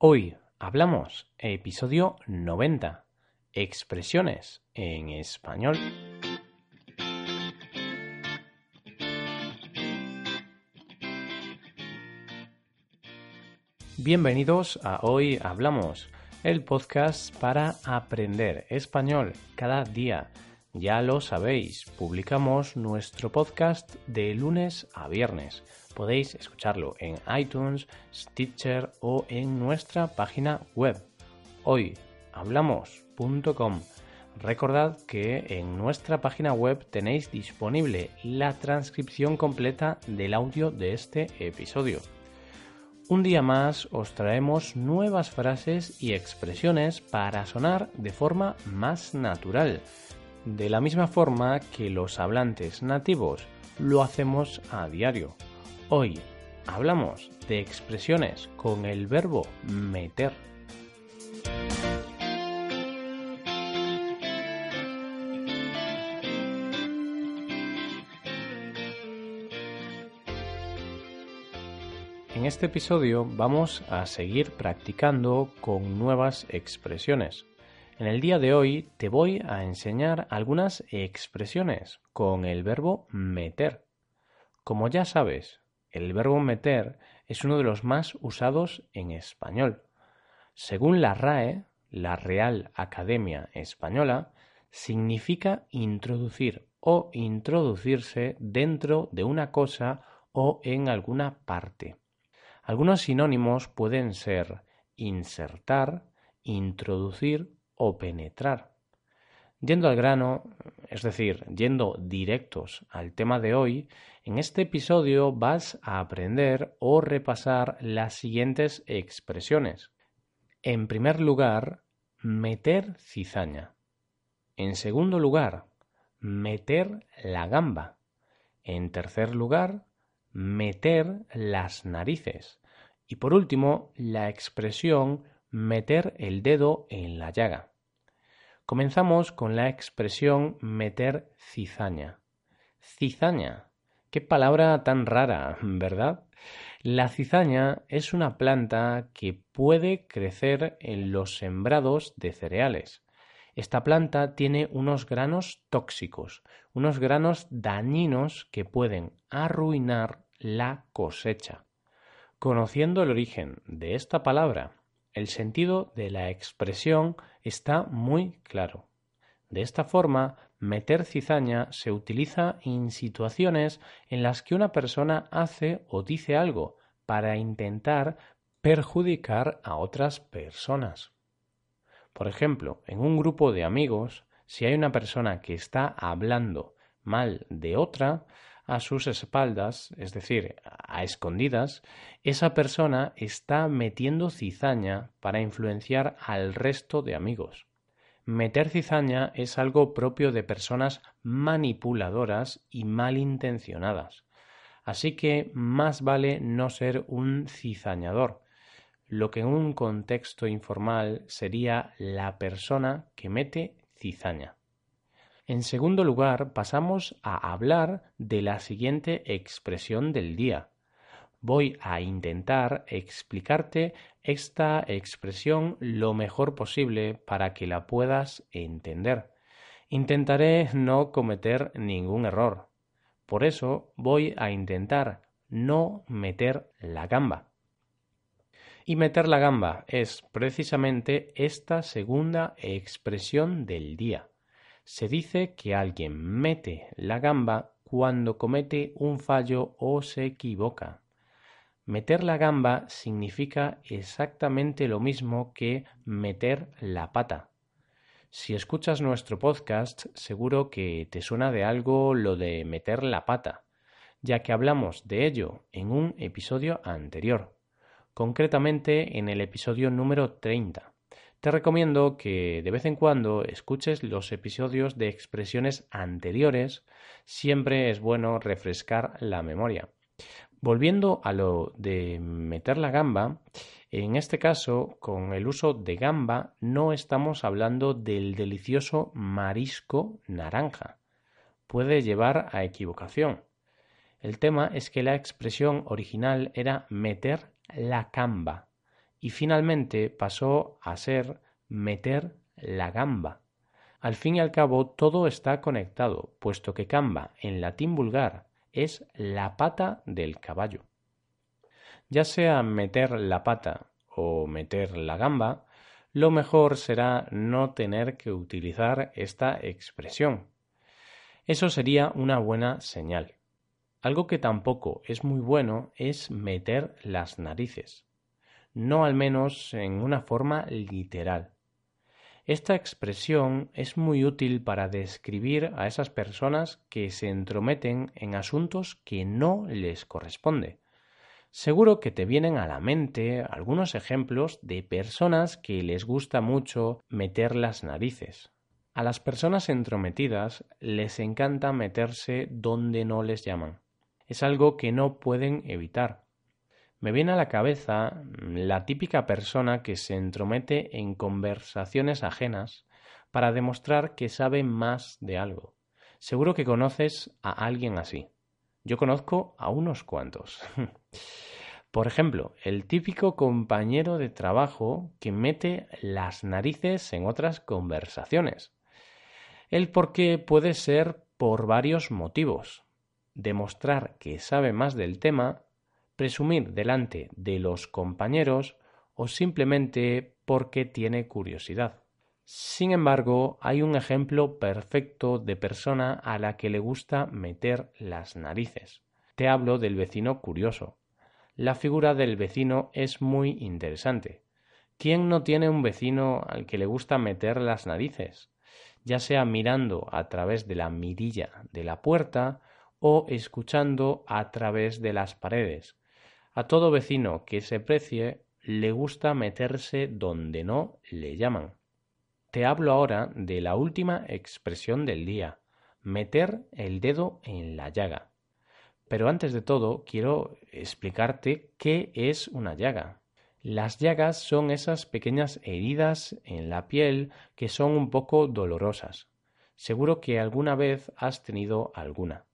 Hoy hablamos episodio 90. Expresiones en español. Bienvenidos a Hoy Hablamos, el podcast para aprender español cada día. Ya lo sabéis, publicamos nuestro podcast de lunes a viernes. Podéis escucharlo en iTunes, Stitcher o en nuestra página web hoyhablamos.com. Recordad que en nuestra página web tenéis disponible la transcripción completa del audio de este episodio. Un día más os traemos nuevas frases y expresiones para sonar de forma más natural, de la misma forma que los hablantes nativos lo hacemos a diario. Hoy hablamos de expresiones con el verbo meter. En este episodio vamos a seguir practicando con nuevas expresiones. En el día de hoy te voy a enseñar algunas expresiones con el verbo meter. Como ya sabes, el verbo meter es uno de los más usados en español. Según la RAE, la Real Academia Española, significa introducir o introducirse dentro de una cosa o en alguna parte. Algunos sinónimos pueden ser insertar, introducir o penetrar. Yendo al grano, es decir, yendo directos al tema de hoy, en este episodio vas a aprender o repasar las siguientes expresiones. En primer lugar, meter cizaña. En segundo lugar, meter la gamba. En tercer lugar, meter las narices. Y por último, la expresión meter el dedo en la llaga. Comenzamos con la expresión meter cizaña. Cizaña. Qué palabra tan rara, ¿verdad? La cizaña es una planta que puede crecer en los sembrados de cereales. Esta planta tiene unos granos tóxicos, unos granos dañinos que pueden arruinar la cosecha. Conociendo el origen de esta palabra, el sentido de la expresión está muy claro. De esta forma, meter cizaña se utiliza en situaciones en las que una persona hace o dice algo para intentar perjudicar a otras personas. Por ejemplo, en un grupo de amigos, si hay una persona que está hablando mal de otra, a sus espaldas, es decir, a escondidas, esa persona está metiendo cizaña para influenciar al resto de amigos. Meter cizaña es algo propio de personas manipuladoras y malintencionadas. Así que más vale no ser un cizañador, lo que en un contexto informal sería la persona que mete cizaña. En segundo lugar, pasamos a hablar de la siguiente expresión del día. Voy a intentar explicarte esta expresión lo mejor posible para que la puedas entender. Intentaré no cometer ningún error. Por eso voy a intentar no meter la gamba. Y meter la gamba es precisamente esta segunda expresión del día. Se dice que alguien mete la gamba cuando comete un fallo o se equivoca. Meter la gamba significa exactamente lo mismo que meter la pata. Si escuchas nuestro podcast, seguro que te suena de algo lo de meter la pata, ya que hablamos de ello en un episodio anterior, concretamente en el episodio número 30. Te recomiendo que de vez en cuando escuches los episodios de expresiones anteriores, siempre es bueno refrescar la memoria. Volviendo a lo de meter la gamba, en este caso, con el uso de gamba, no estamos hablando del delicioso marisco naranja. Puede llevar a equivocación. El tema es que la expresión original era meter la camba, y finalmente pasó a ser meter la gamba. Al fin y al cabo todo está conectado, puesto que gamba en latín vulgar es la pata del caballo. Ya sea meter la pata o meter la gamba, lo mejor será no tener que utilizar esta expresión. Eso sería una buena señal. Algo que tampoco es muy bueno es meter las narices, no al menos en una forma literal. Esta expresión es muy útil para describir a esas personas que se entrometen en asuntos que no les corresponde. Seguro que te vienen a la mente algunos ejemplos de personas que les gusta mucho meter las narices. A las personas entrometidas les encanta meterse donde no les llaman. Es algo que no pueden evitar. Me viene a la cabeza la típica persona que se entromete en conversaciones ajenas para demostrar que sabe más de algo. Seguro que conoces a alguien así. Yo conozco a unos cuantos. Por ejemplo, el típico compañero de trabajo que mete las narices en otras conversaciones. El por qué puede ser por varios motivos. Demostrar que sabe más del tema presumir delante de los compañeros o simplemente porque tiene curiosidad. Sin embargo, hay un ejemplo perfecto de persona a la que le gusta meter las narices. Te hablo del vecino curioso. La figura del vecino es muy interesante. ¿Quién no tiene un vecino al que le gusta meter las narices? Ya sea mirando a través de la mirilla de la puerta o escuchando a través de las paredes, a todo vecino que se precie le gusta meterse donde no le llaman. Te hablo ahora de la última expresión del día, meter el dedo en la llaga. Pero antes de todo quiero explicarte qué es una llaga. Las llagas son esas pequeñas heridas en la piel que son un poco dolorosas. Seguro que alguna vez has tenido alguna.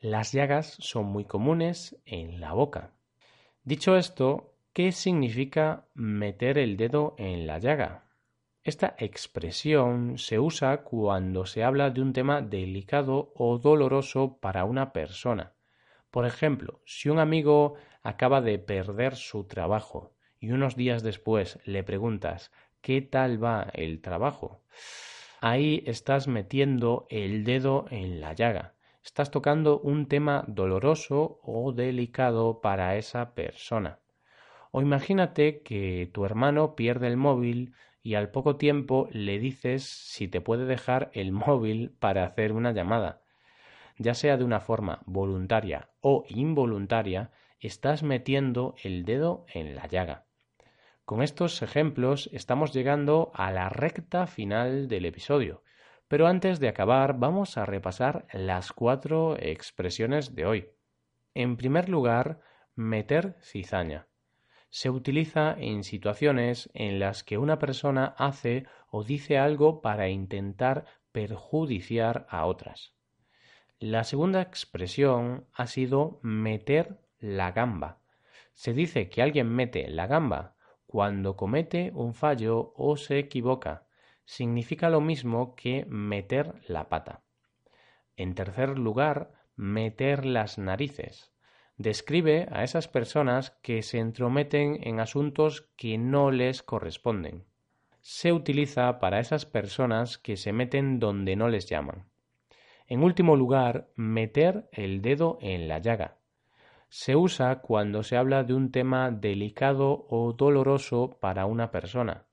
Las llagas son muy comunes en la boca. Dicho esto, ¿qué significa meter el dedo en la llaga? Esta expresión se usa cuando se habla de un tema delicado o doloroso para una persona. Por ejemplo, si un amigo acaba de perder su trabajo y unos días después le preguntas ¿qué tal va el trabajo? Ahí estás metiendo el dedo en la llaga estás tocando un tema doloroso o delicado para esa persona. O imagínate que tu hermano pierde el móvil y al poco tiempo le dices si te puede dejar el móvil para hacer una llamada. Ya sea de una forma voluntaria o involuntaria, estás metiendo el dedo en la llaga. Con estos ejemplos estamos llegando a la recta final del episodio. Pero antes de acabar, vamos a repasar las cuatro expresiones de hoy. En primer lugar, meter cizaña. Se utiliza en situaciones en las que una persona hace o dice algo para intentar perjudiciar a otras. La segunda expresión ha sido meter la gamba. Se dice que alguien mete la gamba cuando comete un fallo o se equivoca significa lo mismo que meter la pata. En tercer lugar, meter las narices. Describe a esas personas que se entrometen en asuntos que no les corresponden. Se utiliza para esas personas que se meten donde no les llaman. En último lugar, meter el dedo en la llaga. Se usa cuando se habla de un tema delicado o doloroso para una persona.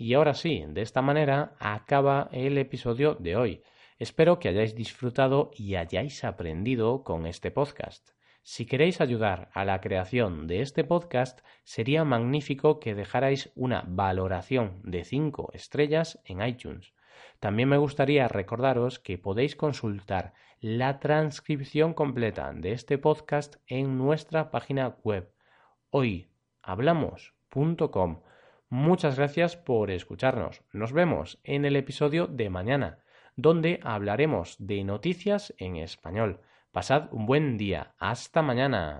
Y ahora sí, de esta manera acaba el episodio de hoy. Espero que hayáis disfrutado y hayáis aprendido con este podcast. Si queréis ayudar a la creación de este podcast, sería magnífico que dejarais una valoración de 5 estrellas en iTunes. También me gustaría recordaros que podéis consultar la transcripción completa de este podcast en nuestra página web hoyhablamos.com Muchas gracias por escucharnos. Nos vemos en el episodio de mañana, donde hablaremos de noticias en español. Pasad un buen día. Hasta mañana.